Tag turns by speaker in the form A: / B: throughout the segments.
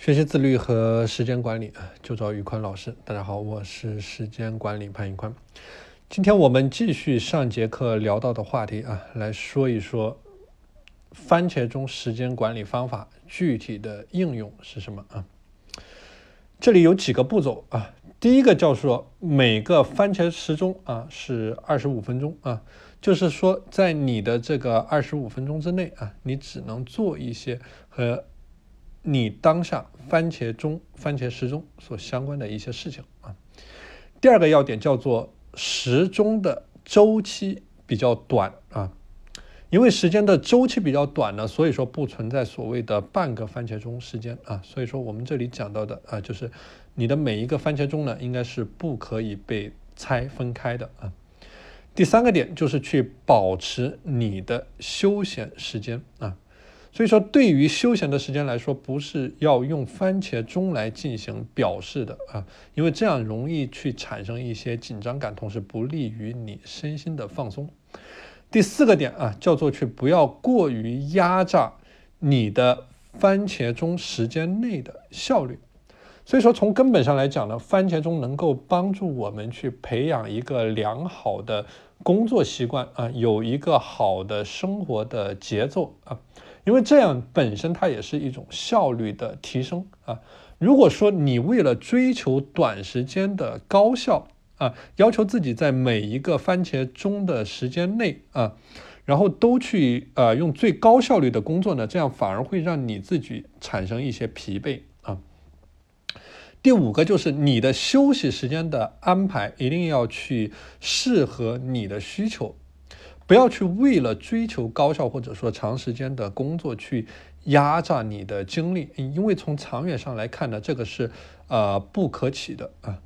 A: 学习自律和时间管理啊就找宇宽老师。大家好，我是时间管理潘宇宽。今天我们继续上节课聊到的话题啊，来说一说番茄钟时间管理方法具体的应用是什么啊？这里有几个步骤啊。第一个叫做每个番茄时钟啊是二十五分钟啊，就是说在你的这个二十五分钟之内啊，你只能做一些和你当下番茄钟、番茄时钟所相关的一些事情啊。第二个要点叫做时钟的周期比较短啊，因为时间的周期比较短呢，所以说不存在所谓的半个番茄钟时间啊。所以说我们这里讲到的啊，就是你的每一个番茄钟呢，应该是不可以被拆分开的啊。第三个点就是去保持你的休闲时间啊。所以说，对于休闲的时间来说，不是要用番茄钟来进行表示的啊，因为这样容易去产生一些紧张感，同时不利于你身心的放松。第四个点啊，叫做去不要过于压榨你的番茄钟时间内的效率。所以说，从根本上来讲呢，番茄钟能够帮助我们去培养一个良好的工作习惯啊，有一个好的生活的节奏啊。因为这样本身它也是一种效率的提升啊。如果说你为了追求短时间的高效啊，要求自己在每一个番茄钟的时间内啊，然后都去呃用最高效率的工作呢，这样反而会让你自己产生一些疲惫啊。第五个就是你的休息时间的安排一定要去适合你的需求。不要去为了追求高效或者说长时间的工作去压榨你的精力，因为从长远上来看呢，这个是呃不可取的啊。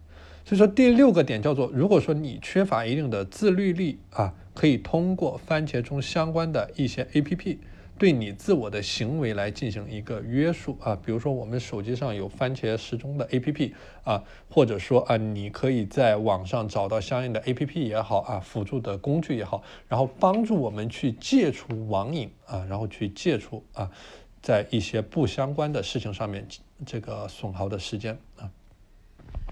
A: 所以说第六个点叫做，如果说你缺乏一定的自律力啊，可以通过番茄钟相关的一些 A P P。对你自我的行为来进行一个约束啊，比如说我们手机上有番茄时钟的 APP 啊，或者说啊，你可以在网上找到相应的 APP 也好啊，辅助的工具也好，然后帮助我们去戒除网瘾啊，然后去戒除啊，在一些不相关的事情上面这个损耗的时间啊。